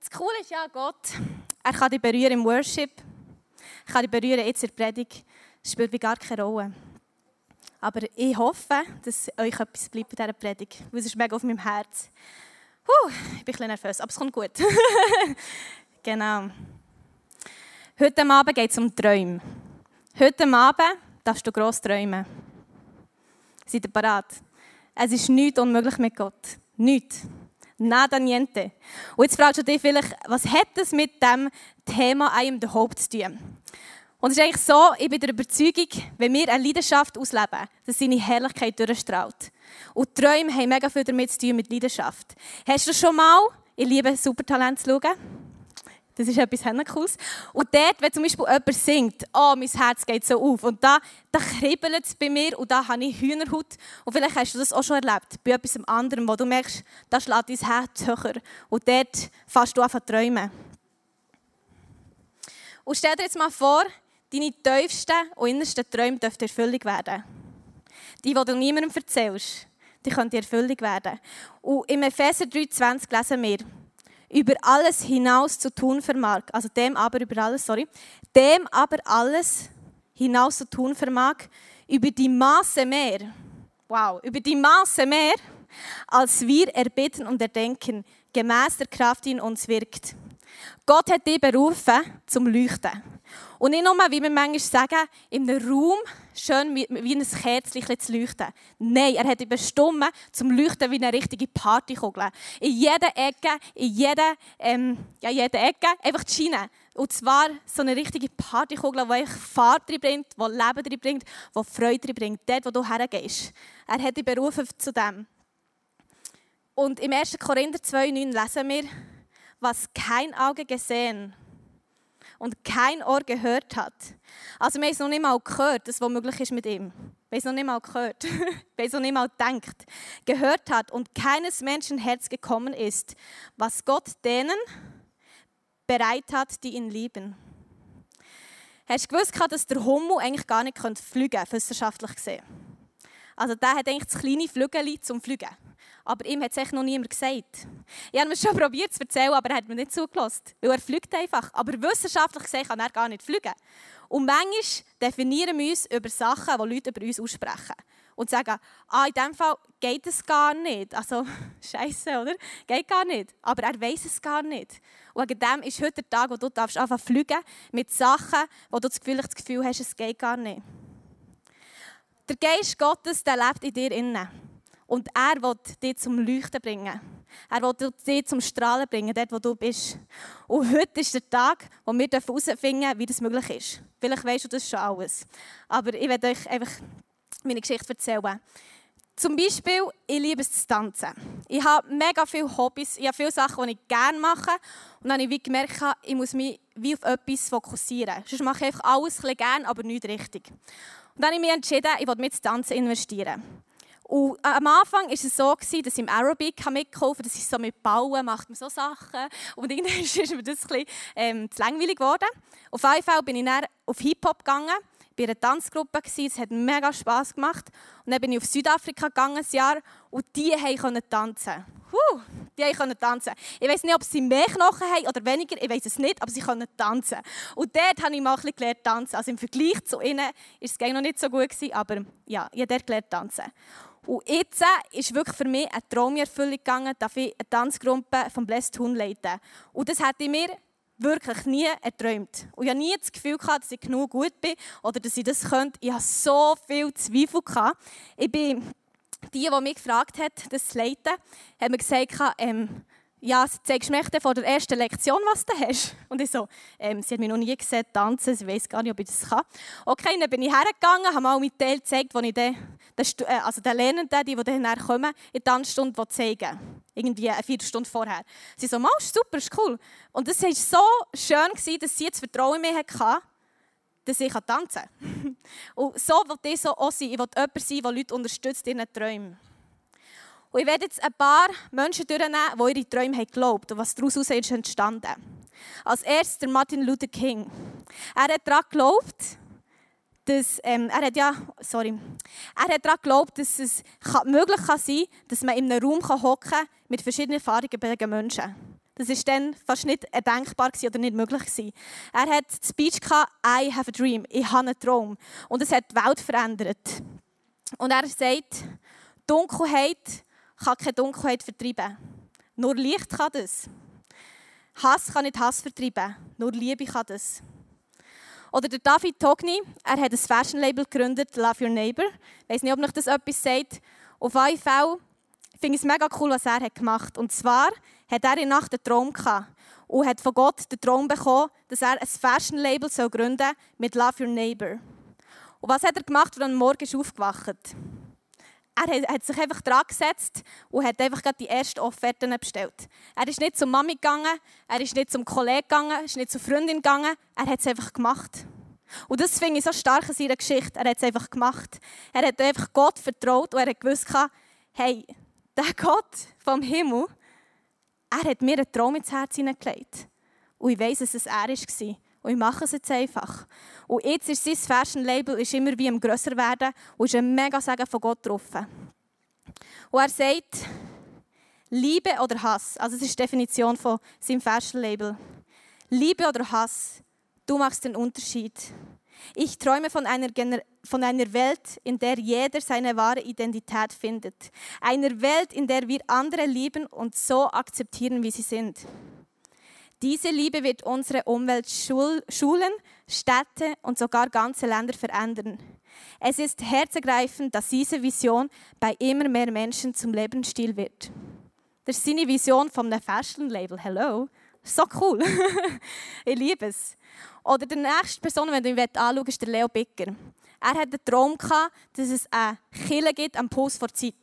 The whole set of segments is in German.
das Coole ist ja, Gott, er kann dich berühren im Worship, er kann dich berühren jetzt in der Predigt. Das spielt gar keine Rolle. Aber ich hoffe, dass euch etwas bleibt bei dieser Predigt, weil es ist mega auf meinem Herz. Puh, ich bin ein nervös, aber es kommt gut. genau. Heute Abend geht es um Träume. Heute Abend darfst du gross träumen. Seid ihr bereit? Es ist nichts unmöglich mit Gott. Nichts. Nada niente. Und jetzt fragst du dich vielleicht, was hat das mit dem Thema the Hope zu tun? Und es ist eigentlich so, ich bin der Überzeugung, wenn wir eine Leidenschaft ausleben, dass seine Herrlichkeit durchstrahlt. Und Träume haben mega viel damit zu tun mit Leidenschaft. Hast du schon mal, ich liebe Supertalent zu schauen, das ist etwas Cooles. Und dort, wenn zum Beispiel jemand singt, oh, mein Herz geht so auf, und da, da kribbelt es bei mir und da habe ich Hühnerhaut. Und vielleicht hast du das auch schon erlebt, bei etwas anderem, wo du merkst, da schlägt dein Herz höher. Und dort fährst du an zu träumen. Und stell dir jetzt mal vor, deine tiefsten und innersten Träume dürfen Erfüllung werden. Die, die du niemandem erzählst, die können Erfüllung werden. Und im Epheser 3,20 lesen wir, über alles hinaus zu tun vermag, also dem aber über alles, sorry, dem aber alles hinaus zu tun vermag, über die Maße mehr, wow, über die Maße mehr, als wir erbitten und erdenken, gemäß der Kraft, die in uns wirkt. Gott hat dich berufen zum Leuchten. Und nicht nur, wie wir manchmal sagen, in einem Raum schön wie, ein Kerzchen zu leuchten. Nein, er hat bestimmt zum Leuchten wie eine richtige Partykugel. In jeder Ecke, in jeder, ähm, ja, jeder Ecke, einfach die Schiene. Und zwar so eine richtige Partykugel, die Farbe drin bringt, die Leben drin bringt, die Freude bringt, dort, wo du hergehst. Er hat dich berufen zu dem. Und im 1. Korinther 2,9 lesen wir, was kein Auge gesehen und kein Ohr gehört hat. Also wir haben es noch nicht mal gehört, das, was möglich ist mit ihm. Wir haben es noch nicht mal gehört. wir haben es noch nicht mal gedacht. Gehört hat und keines Menschen Herz gekommen ist, was Gott denen bereit hat, die ihn lieben. Hast du gewusst, dass der Hummel eigentlich gar nicht fliegen könnte, wissenschaftlich gesehen? Also der hat eigentlich das kleine Flügel zum Fliegen aber ihm hat es echt noch niemand gesagt. Ich habe es schon probiert zu erzählen, aber er hat mir nicht zugelassen, weil er fliegt einfach. Aber wissenschaftlich gesehen kann er gar nicht fliegen. Und manchmal definieren wir uns über Sachen, die Leute über uns aussprechen. Und sagen, ah, in diesem Fall geht es gar nicht. Also, scheiße, oder? Geht gar nicht. Aber er weiß es gar nicht. Und wegen dem ist heute der Tag, wo du darfst einfach fliegen mit Sachen, wo du das Gefühl hast, es geht gar nicht. Der Geist Gottes, der lebt in dir innen. Und er will dich zum Leuchten bringen. Er will dich zum Strahlen bringen, dort wo du bist. Und heute ist der Tag, wo wir herausfinden dürfen, wie das möglich ist. Vielleicht weißt du das schon alles. Aber ich werde euch einfach meine Geschichte erzählen. Zum Beispiel, ich liebe es zu tanzen. Ich habe mega viele Hobbys, ich habe viele Sachen, die ich gerne mache. Und dann habe ich gemerkt, ich muss mich wie auf etwas fokussieren. Sonst mache ich einfach alles ein gerne, aber nicht richtig. Und dann habe ich mich entschieden, ich will mit ins Tanzen investieren. Und am Anfang war es so, dass ich im Aerobic mitgeholfen Das ist so mit Bauen, macht man so Sachen. Und irgendwann ist mir das ein bisschen ähm, zu langweilig geworden. Auf jeden Fall bin ich dann auf Hip-Hop gegangen. Ich in einer Tanzgruppe, es hat mega Spass gemacht. Und dann bin ich auf Südafrika gegangen, ein Jahr, und die konnten tanzen. Huh, die konnten tanzen. Ich weiß nicht, ob sie mehr Knochen haben oder weniger, ich weiß es nicht, aber sie können tanzen. Und dort habe ich mal ein bisschen gelernt tanzen. Also im Vergleich zu ihnen war es noch nicht so gut, aber ja, ich habe dort gelernt tanzen. Und jetzt ist wirklich für mich eine Traumerfüllung gegangen, dass ich eine Tanzgruppe vom Blessed Hun leiten. Und das hätte ich mir wirklich nie erträumt. Und ich hatte nie das Gefühl, gehabt, dass ich genug gut bin oder dass ich das könnte. Ich hatte so viel Zweifel. Gehabt. Ich bin die, die mich gefragt hat, das zu leiten, hat mir gesagt, ähm, ja, zeigst du mir vor der ersten Lektion, was du hast? Und ich so, ähm, sie hat mich noch nie gesehen tanzen, sie weiß gar nicht, ob ich das kann. Okay, dann bin ich hergegangen, habe mal mit Teil gezeigt, wo ich den, den, äh, also den Lernenden, die, die dann kommen, in der Tanzstunde zeigen Irgendwie eine Viertelstunde vorher. Sie so, Mal, super, ist cool. Und es war so schön, dass sie jetzt Vertrauen in mich hatte, dass ich tanzen kann. Und so will ich so auch sein. Ich will jemand sein, der Leute unterstützt in ihren Träumen. Und ich werde jetzt ein paar Menschen durchnehmen, die ihre Träume haben geglaubt und was daraus ist entstanden. Als erstes der Martin Luther King. Er hat daran geglaubt, dass, ähm, er hat ja, sorry, er hat daran geglaubt, dass es möglich kann sein dass man in einem Raum hocken kann mit verschiedenen farbigen Menschen. Das war dann fast nicht erdenkbar oder nicht möglich. Er hat die Speech gehabt, I have a dream, ich habe einen Traum. Und es hat die Welt verändert. Und er sagt, Dunkelheit kann keine Dunkelheit vertreiben. Nur Licht kann das. Hass kann nicht Hass vertreiben. Nur Liebe kann das. Oder der David Togni, er hat ein Fashion-Label gegründet, Love Your Neighbor. Ich weiß nicht, ob euch das etwas sagt. Auf jeden Fall finde ich es mega cool, was er gemacht hat. Und zwar hat er in der Nacht einen Traum gehabt und hat von Gott den Traum bekommen, dass er ein Fashion-Label gründen soll mit Love Your Neighbor. Und was hat er gemacht, als er am Morgen ist aufgewacht er hat sich einfach dran gesetzt und hat einfach die ersten Offerten bestellt. Er ist nicht zur Mami gegangen, er ist nicht zum Kollegen gegangen, er ist nicht zur Freundin gegangen, er hat es einfach gemacht. Und das finde ich so stark in seiner Geschichte. Er hat es einfach gemacht. Er hat einfach Gott vertraut und er hat gewusst, hey, der Gott vom Himmel, er hat mir einen Traum ins Herz hineingelegt. Und ich weiß, dass es er war. Und ich mache es jetzt einfach. Und jetzt ist sein Fashion-Label immer wie am grösser werden und ist ein mega Segen von Gott drauf. Und er sagt, Liebe oder Hass, also das ist die Definition von seinem Fashion-Label. Liebe oder Hass, du machst den Unterschied. Ich träume von einer, von einer Welt, in der jeder seine wahre Identität findet. Einer Welt, in der wir andere lieben und so akzeptieren, wie sie sind. Diese Liebe wird unsere Umwelt, Schulen, Städte und sogar ganze Länder verändern. Es ist herzergreifend, dass diese Vision bei immer mehr Menschen zum Lebensstil wird. Das ist seine Vision vom Fashion-Label. Hello. So cool. ich liebe es. Oder die nächste Person, wenn du ihn anschaust, ist der Leo Bicker. Er hat den Traum dass es eine Kille gibt am Puls vor Zeit.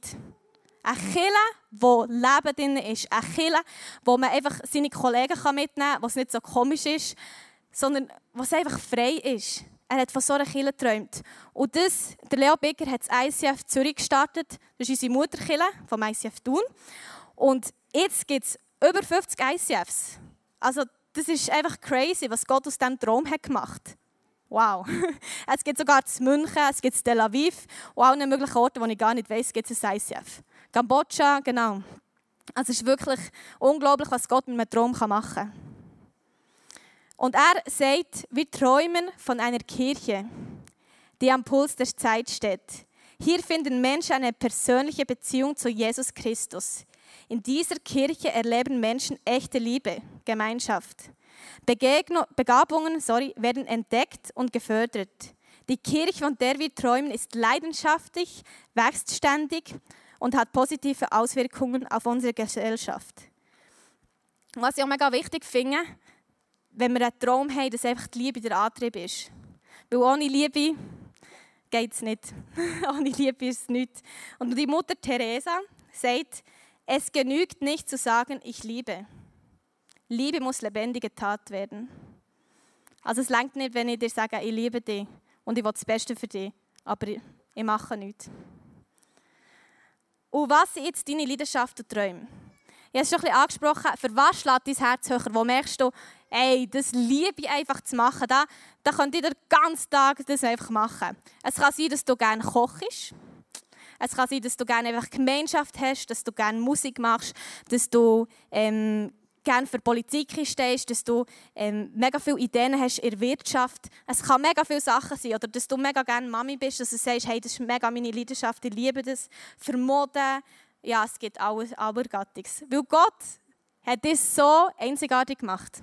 Eine Kille, wo Leben drin ist. Eine Kille, wo man einfach seine Kollegen mitnehmen kann, was nicht so komisch ist, sondern was einfach frei ist. Er hat von so einer Kille geträumt. Und das, der Leo Becker hat das ICF Zürich gestartet. Das ist unsere Mutterkille vom ICF Thun. Und jetzt gibt es über 50 ICFs. Also das ist einfach crazy, was Gott aus diesem Traum hat gemacht hat. Wow. Es gibt sogar in München, es gibt Tel Aviv und allen möglichen Orten, wo ich gar nicht weiß, gibt es ein ICF. Kambodscha, genau. Also es ist wirklich unglaublich, was Gott mit einem Traum machen kann. Und er sagt, wir träumen von einer Kirche, die am Puls der Zeit steht. Hier finden Menschen eine persönliche Beziehung zu Jesus Christus. In dieser Kirche erleben Menschen echte Liebe, Gemeinschaft. Begegno Begabungen sorry, werden entdeckt und gefördert. Die Kirche, von der wir träumen, ist leidenschaftlich, wächst ständig und hat positive Auswirkungen auf unsere Gesellschaft. Was ich auch mega wichtig finde, wenn wir einen Traum haben, dass einfach die Liebe der Antrieb ist. Weil ohne Liebe geht es nicht. ohne Liebe ist es nicht. Und die Mutter Teresa sagt, es genügt nicht zu sagen, ich liebe. Liebe muss lebendige Tat werden. Also es langt nicht, wenn ich dir sage, ich liebe dich und ich will das Beste für dich, aber ich mache nichts. Und was sind jetzt deine Leidenschaft und Träume? Ich habe es schon ein bisschen angesprochen. Für was schlägt dein Herz höher? Wo merkst du, ey, das liebe ich einfach zu machen. Da, da könnt ihr den ganzen Tag das einfach machen. Es kann sein, dass du gerne kochst. Es kann sein, dass du gerne einfach Gemeinschaft hast, dass du gerne Musik machst, dass du ähm, gerne für Politik stehst, dass du ähm, mega viele Ideen hast in der Wirtschaft. Es kann mega viele Sachen sein. Oder dass du mega gerne Mami bist, dass du sagst, hey, das ist mega meine Leidenschaft, ich liebe das. Für Mode, ja, es gibt alles Abergattiges. Weil Gott hat das so einzigartig gemacht.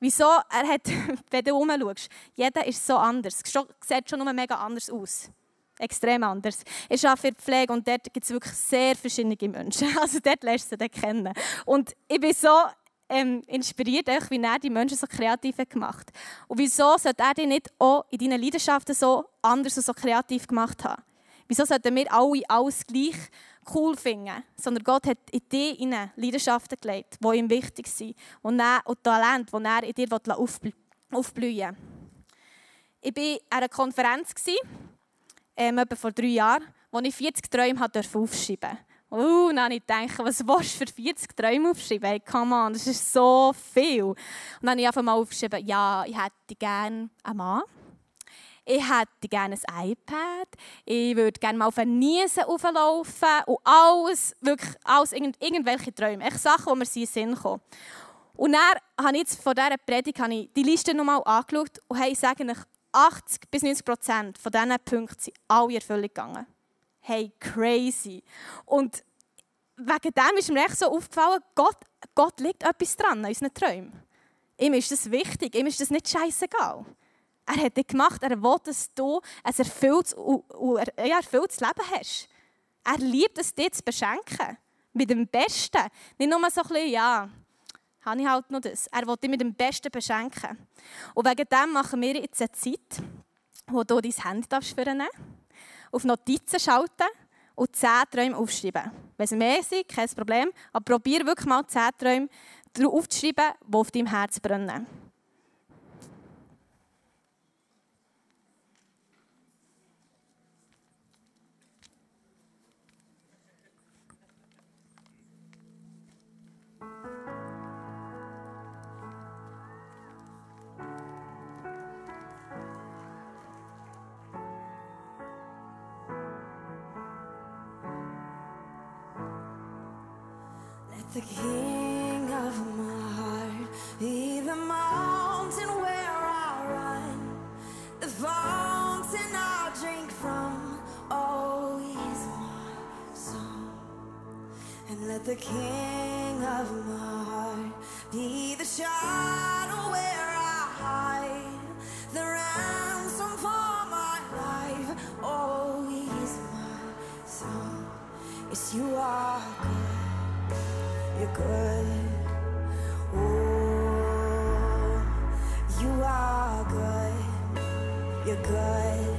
Wieso? Er hat, wenn du herumschaust, jeder ist so anders. Es sieht schon nur mega anders aus extrem anders. Ich arbeite für die Pflege und dort gibt es wirklich sehr verschiedene Menschen. Also dort lässt du sie kennen. Und ich bin so ähm, inspiriert, wie er die Menschen so kreativ gemacht hat. Und wieso sollte er die nicht auch in deinen Leidenschaften so anders und so kreativ gemacht haben? Wieso sollten wir alle alles gleich cool finden? Sondern Gott hat in dir Leidenschaften gelegt, die ihm wichtig sind. Und, er, und Talent, die er in dir aufblühen will. Ich war an einer Konferenz ähm, etwa vor drei Jahren, wo ich 40 Träume aufschreiben durfte. Uh, dann habe ich was willst du für 40 Träume aufschreiben? Hey, come on, das ist so viel. Und dann habe ich einfach mal aufgeschrieben, ja, ich hätte gerne einen Mann. ich hätte gerne ein iPad, ich würde gerne mal auf eine Niese auflaufen und alles, wirklich alles, irgendwelche Träume, echt Sachen, die mir in den Sinn kommen. Und dann habe ich jetzt von dieser Predigt ich die Liste nochmal angeschaut und hey, ich sage euch, 80 bis 90 Prozent von diesen Punkten sind alle in Erfüllung gegangen. Hey, crazy. Und wegen dem ist mir echt so aufgefallen, Gott, Gott liegt etwas dran an unseren Träumen. Ihm ist das wichtig, ihm ist das nicht scheißegal. Er hat dich gemacht, er will, dass du ein erfülltes, ja, erfülltes Leben hast. Er liebt es, dir zu beschenken. Mit dem Besten. Nicht nur so ein bisschen, ja, habe ich halt noch das. Er will dich mit dem Besten beschenken. Und wegen dem machen wir jetzt eine Zeit, wo du dein Handy vornehmen auf Notizen schalten und zehn Träume aufschreiben. Wenn es mehr sind, kein Problem. Aber probier wirklich mal zehn Träume aufzuschreiben, die auf deinem Herz brennen. The king of my heart, be the mountain where I run, the fountain I drink from. Oh, he's my song, and let the king of my heart be the shadow where I hide, the ransom for my life. Oh, he's my song. Yes, you are you're good. You are good. You're good.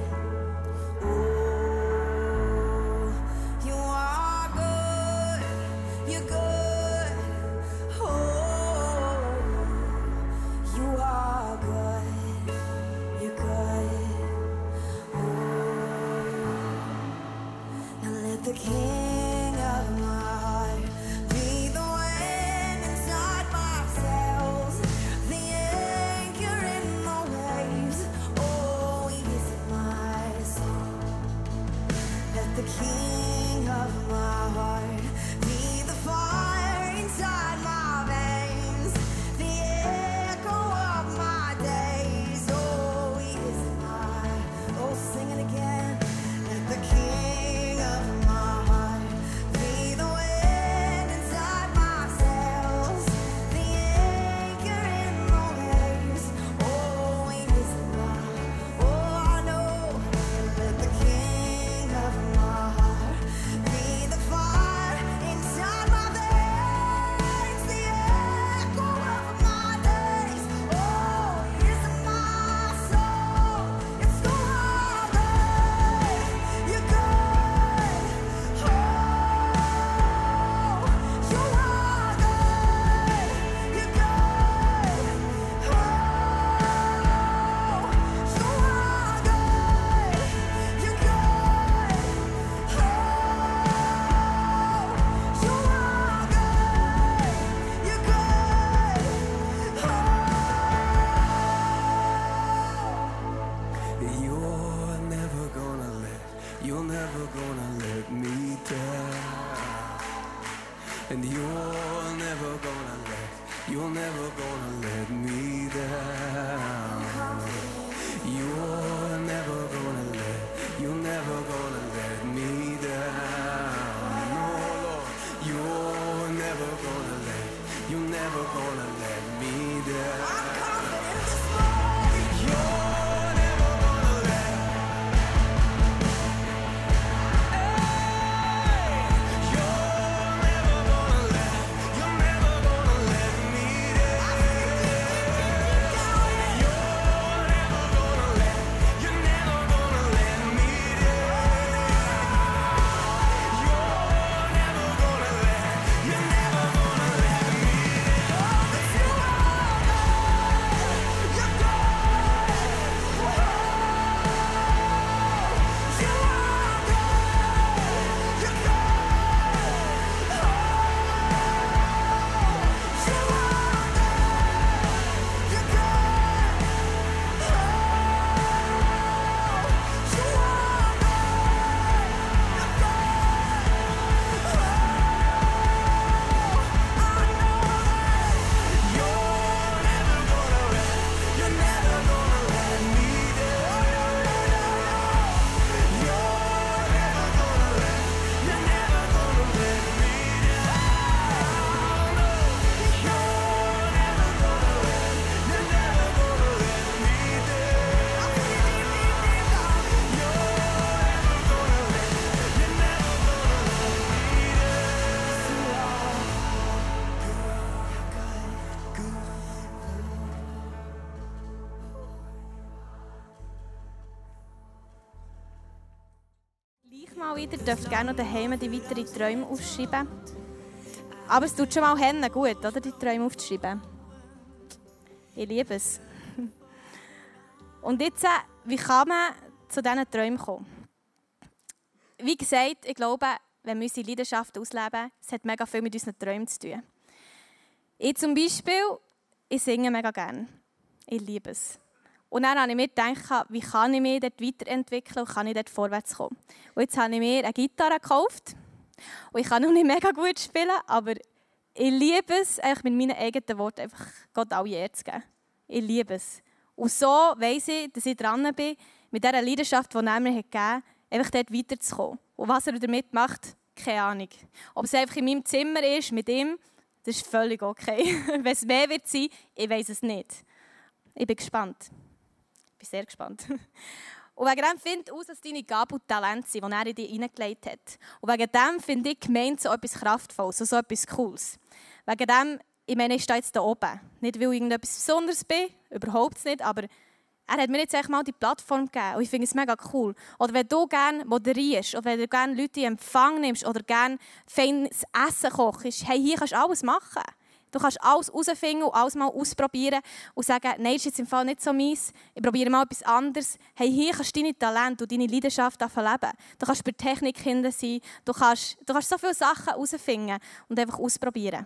Mal wieder, dürft gerne noch daheim die weiteren Träume aufschreiben. Aber es tut schon mal Hände gut, oder, die Träume aufzuschreiben. Ich liebe es. Und jetzt, äh, wie kann man zu diesen Träumen kommen? Wie gesagt, ich glaube, wenn wir unsere Leidenschaft ausleben, es hat mega viel mit unseren Träumen zu tun. Ich zum Beispiel, ich singe mega gerne. Ich liebe es. Und dann habe ich mir gedacht, wie kann ich mich dort weiterentwickeln und kann ich dort vorwärts kommen. Und jetzt habe ich mir eine Gitarre gekauft. Und ich kann noch nicht mega gut spielen, aber ich liebe es, eigentlich mit meinen eigenen Worten einfach Gott alle Ehre zu geben. Ich liebe es. Und so weiss ich, dass ich dran bin, mit dieser Leidenschaft, die er mir gegeben hat, einfach dort weiterzukommen. Und was er damit macht, keine Ahnung. Ob es einfach in meinem Zimmer ist, mit ihm, das ist völlig okay. Wenn es mehr wird sein, ich weiß es nicht. Ich bin gespannt. Ich bin sehr gespannt. Und wegen dem finde ich aus, dass deine Gaben und Talente sind, die er in dich hineingelegt hat. Und wegen dem finde ich gemeint so etwas Kraftvolles, so etwas Cooles. Wegen dem, ich meine, ich stehe jetzt hier oben. Nicht, weil ich irgendetwas Besonderes bin, überhaupt nicht, aber er hat mir jetzt echt mal die Plattform gegeben und ich finde es mega cool. Oder wenn du gerne moderierst oder wenn du gerne Leute in Empfang nimmst oder gerne feines Essen kochst, hey, hier kannst du alles machen. Du kannst alles herausfinden und alles mal ausprobieren und sagen, nein, das ist jetzt im Fall nicht so meins, ich probiere mal etwas anderes. Hey, hier kannst du deine Talente und deine Leidenschaft leben. Du kannst bei Technik hinten sein, du kannst, du kannst so viele Sachen herausfinden und einfach ausprobieren.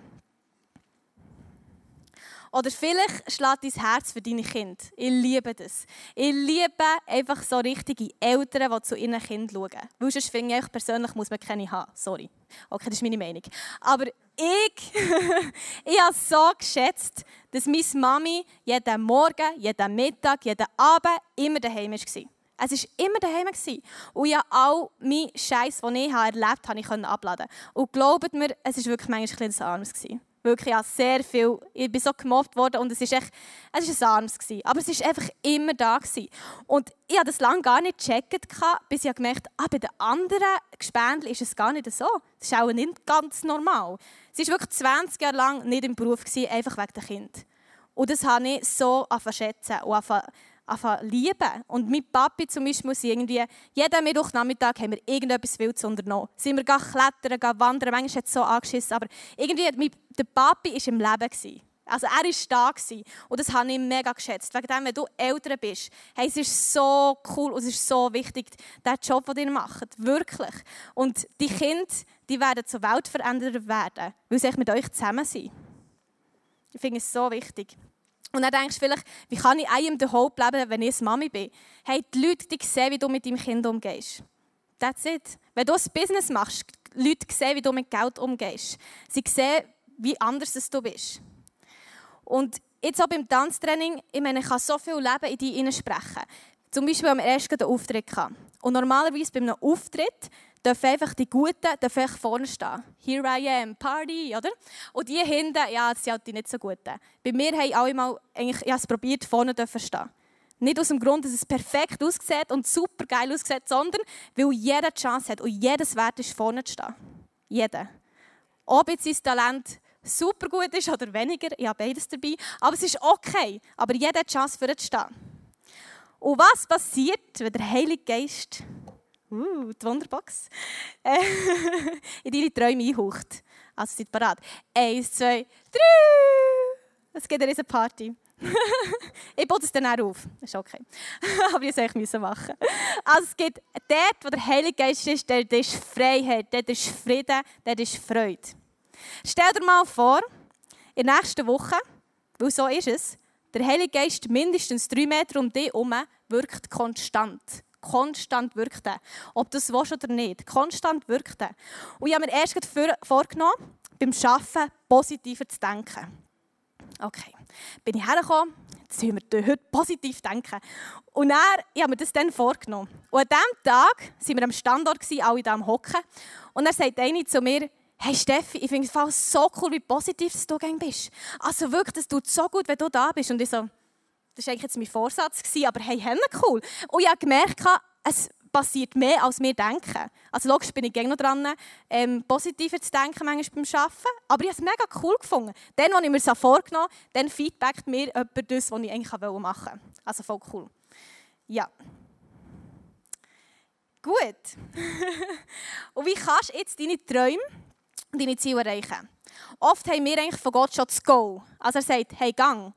Oder vielleicht schlägt dein Herz für deine Kinder. Ich liebe das. Ich liebe einfach so richtige Eltern, die zu ihren Kindern schauen. Weil sonst finde ich persönlich, muss man keine haben. Sorry. Okay, das ist meine Meinung. Aber ich, ich habe so geschätzt, dass meine Mami jeden Morgen, jeden Mittag, jeden Abend immer daheim war. Es war immer daheim. Und ja, all mein Scheiß, den ich erlebt habe, konnte ich abladen. Und glaubt mir, es war wirklich manchmal ein bisschen armes. Wirklich, ja, sehr viel. Ich bin so gemobbt worden und es war echt, es war ein Arms. Aber es war einfach immer da. Gewesen. Und ich habe das lange gar nicht gecheckt, bis ich gemerkt habe, ah, bei den anderen Gespendeln ist es gar nicht so. Das ist auch nicht ganz normal. Sie war wirklich 20 Jahre lang nicht im Beruf, gewesen, einfach wegen der Kind. Und das habe ich so schätzen und anfangen lieben. Und mein Papi zum Beispiel muss irgendwie, jeden Mittwochnachmittag haben wir irgendetwas Wildes unternommen. Sind wir klettern, gehen wandern, manchmal hat es so angeschissen, aber irgendwie, mein, der Papi war im Leben. Gewesen. Also er war da gewesen. und das habe ich mega geschätzt. Wegen dem, wenn du älter bist, hey, es ist so cool und es ist so wichtig, der Job, den ihr macht. Wirklich. Und die Kinder, die werden zu Weltveränderer werden, weil sie mit euch zusammen sind. Ich finde es so wichtig. Und dann denkst du vielleicht, wie kann ich einem den Hope leben, wenn ich Mami bin? Hey, die Leute die sehen, wie du mit deinem Kind umgehst. That's it. Wenn du ein Business machst, die Leute sehen, wie du mit Geld umgehst. Sie sehen, wie anders du bist. Und jetzt auch beim Tanztraining, ich meine, ich kann so viel Leben in dich sprechen. Zum Beispiel haben wir erst einen Auftritt gehabt. Und normalerweise bei einem Auftritt dürfen einfach die Guten dürfen vorne stehen. Here I am, Party, oder? Und die hinten, ja, das sind halt die nicht so Guten. Bei mir haben alle mal, eigentlich, ich habe es probiert, vorne dürfen stehen. Nicht aus dem Grund, dass es perfekt aussieht und super geil aussieht, sondern weil jeder die Chance hat und jedes Wert ist, vorne zu stehen. Jeder. Ob jetzt sein Talent super gut ist oder weniger, ich habe beides dabei, aber es ist okay. Aber jeder hat die Chance, für zu stehen. Und was passiert, wenn der Heilige Geist uh, die Wunderbox, äh, in deine Träume einhaucht. Also seid parat. Eins, zwei, drei. Es gibt eine Party. ich baue es dann auch auf. Das ist okay. Aber ich sollte es machen. Also es gibt dort, wo der Heilige Geist ist, dort ist Freiheit, dort ist Frieden, dort ist Freude. Stell dir mal vor, in der nächsten Woche, weil so ist es, der Heilige Geist mindestens drei Meter um dich herum wirkt konstant. Konstant wirkt. Ob das willst oder nicht. Konstant wirkt. Und ich habe mir erst vorgenommen, beim Arbeiten positiver zu denken. Okay, bin ich hergekommen, jetzt sollen wir heute positiv denken. Und dann, ich habe mir das dann vorgenommen. Und an diesem Tag waren wir am Standort, alle da am Hocken. Und er sagt eine zu mir, hey Steffi, ich finde es so cool, wie positiv du bist. Also wirklich, das tut so gut, wenn du da bist. Und ich so, das war eigentlich mein Vorsatz, aber hey, cool. Und ich habe gemerkt, es passiert mehr, als wir denken. Also logisch bin ich gerne dran, ähm, positiver zu denken manchmal beim Arbeiten, aber ich habe es mega cool gefunden. Dann, als ich mir das vorgenommen habe, dann feedbackt mir jemand das, was ich eigentlich machen wollte. Also voll cool. Ja. Gut. und wie kannst du jetzt deine Träume und deine Ziele erreichen? Oft haben wir eigentlich von Gott schon das Go. Also er sagt, hey, gang.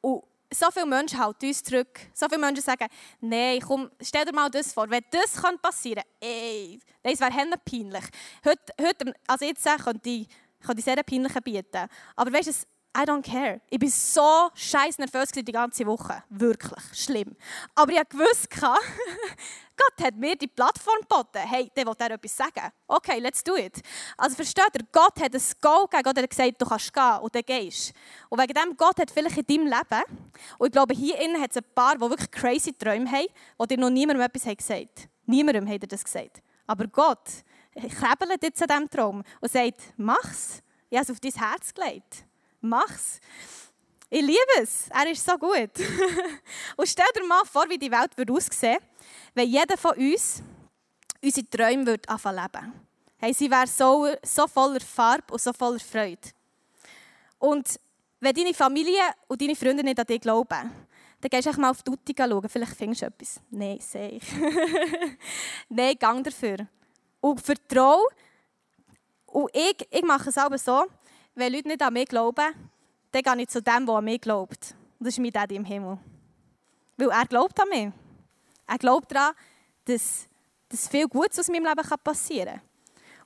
Und so viele Menschen halten uns zurück. So viele Menschen sagen, nein, komm, stell dir mal das vor. Wenn das passieren könnte, ey, das wäre peinlich. Heute, heute, also jetzt könnte ich, könnte ich sehr peinlich bieten. Aber weißt du, I don't care. Ich war so scheiß nervös die ganze Woche. Wirklich schlimm. Aber ich wusste, Gott hat mir die Plattform geboten. Hey, der will er etwas sagen. Okay, let's do it. Also versteht ihr, Gott hat ein Go gegeben. Gott hat gesagt, du kannst gehen und dann gehst. Und wegen dem, Gott hat vielleicht in deinem Leben, und ich glaube, hier innen hat es ein paar, die wirklich crazy Träume haben, die dir noch niemandem etwas gesagt haben. Niemandem hat er das gesagt. Aber Gott krebelt jetzt an diesem Traum und sagt, mach's. Ich habe es auf dein Herz gelegt. Mach's. Ich liebe es. Er ist so gut. und stell dir mal vor, wie die Welt würde aussehen wenn jeder von uns unsere Träume würde anfangen leben. Hey, sie wäre so, so voller Farbe und so voller Freude. Und wenn deine Familie und deine Freunde nicht an dich glauben, dann gehst du mal auf die Uti schauen. Vielleicht findest du etwas. Nein, sehe ich. Nein, gang dafür. Und vertraue. Und ich, ich mache es aber so, wenn Leute nicht an mich glauben, dann gehe ich zu dem, der an mich glaubt. Und das ist mein Daddy im Himmel. Weil er glaubt an mich. Er glaubt daran, dass, dass viel Gutes aus meinem Leben passieren kann.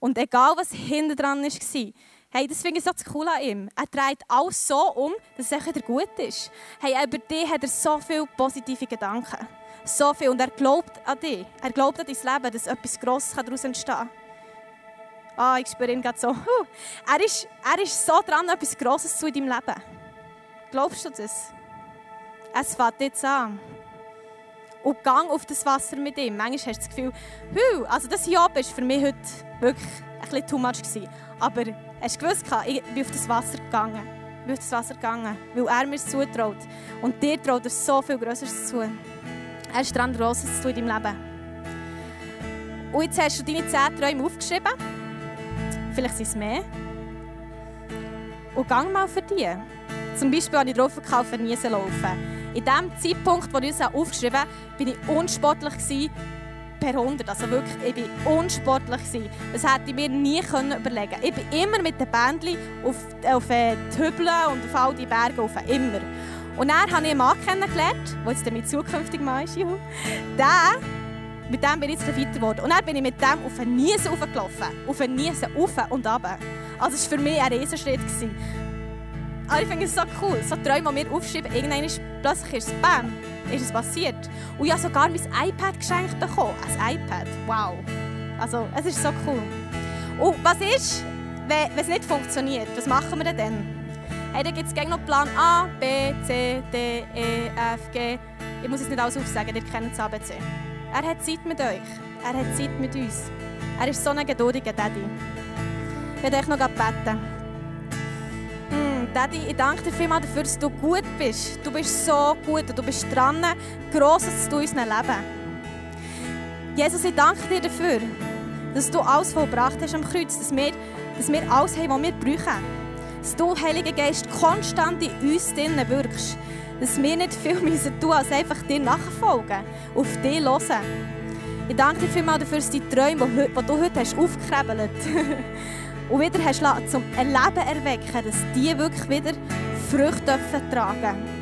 Und egal, was hinten dran war, hey, das finde ich so cool an ihm. Er dreht alles so um, dass es wieder gut ist. Hey, über dich hat er so viele positive Gedanken. So viel. Und er glaubt an dich. Er glaubt an dein Leben, dass etwas Grosses daraus entstehen kann. Ah, ich spüre ihn gerade so. Er, ist, er ist so dran, etwas Grosses zu in deinem Leben. Glaubst du das? Es fängt jetzt an und gang auf das Wasser mit ihm. Manchmal hast du das Gefühl, Hü, also das Job war für mich heute wirklich ein bisschen too much. Gewesen. Aber hast du gewusst, ich bin auf das Wasser gegangen. Ich bin auf das Wasser gegangen, weil er mir zutraut. Und dir traut er so viel Größeres zu. Er ist dran, Grosses zu tun in deinem Leben. Und jetzt hast du deine zehn Träume aufgeschrieben. Vielleicht sind es mehr. Und gang mal für die. Zum Beispiel habe ich drauf gekauft, Niesen laufen. In dem Zeitpunkt, wo ich es aufgeschrieben habe, war ich unsportlich per 100. Also wirklich, ich war unsportlich. Das hätte ich mir nie überlegen können. Ich bin immer mit den Bändchen auf, auf die Hübel und auf all die Berge rauf. Immer. Und dann habe ich einen Mann kennengelernt, der jetzt mein zukünftiger Mann ist. Der, mit dem bin ich jetzt weiter geworden. Und dann bin ich mit dem auf einen Niesen raufgelaufen. Auf einen Niesen rauf und runter. Also es war für mich ein Riesenschritt. Aber ah, ich finde es so cool. So Träume, die wir aufschreiben, irgendwann ist plötzlich ist es Bam, ist es passiert. Und ich habe sogar mein iPad geschenkt bekommen. Ein iPad. Wow. Also, es ist so cool. Und was ist, wenn, wenn es nicht funktioniert? Was machen wir denn dann? Hey, dann gibt es noch Plan A, B, C, D, E, F, G. Ich muss es nicht alles aufsagen, ihr kennt das ABC. Er hat Zeit mit euch. Er hat Zeit mit uns. Er ist so ein geduldiger Daddy. Ich werde euch noch beten. Daddy, ich danke dir vielmals dafür, dass du gut bist. Du bist so gut und du bist dran, Grosses zu tun in unserem Leben. Jesus, ich danke dir dafür, dass du alles vollbracht hast am Kreuz, dass wir, dass wir alles haben, was wir brauchen. Dass du, Heiliger Geist, konstant in uns drinnen wirkst. Dass wir nicht viel müssen tun als einfach dir nachfolgen, auf dich hören. Ich danke dir vielmals dafür, dass die Träume, die du heute hast, aufgekrebelt und wieder hast zum Leben erwecken, dass die wirklich wieder Früchte tragen dürfen.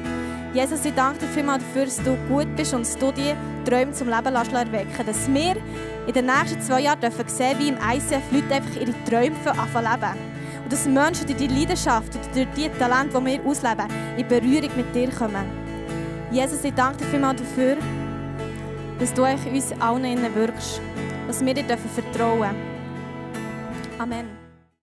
Jesus, ich danke dir vielmals dafür, dass du gut bist und dass du die Träume zum Leben erwecken Dass wir in den nächsten zwei Jahren dürfen sehen, wie im ICF Leute einfach ihre Träume anfangen leben. Und dass Menschen durch die Leidenschaft und durch die Talente, die wir ausleben, in Berührung mit dir kommen. Jesus, ich danke dir vielmals dafür, dass du uns allen wirkst. Dass wir dir vertrauen dürfen. Amen.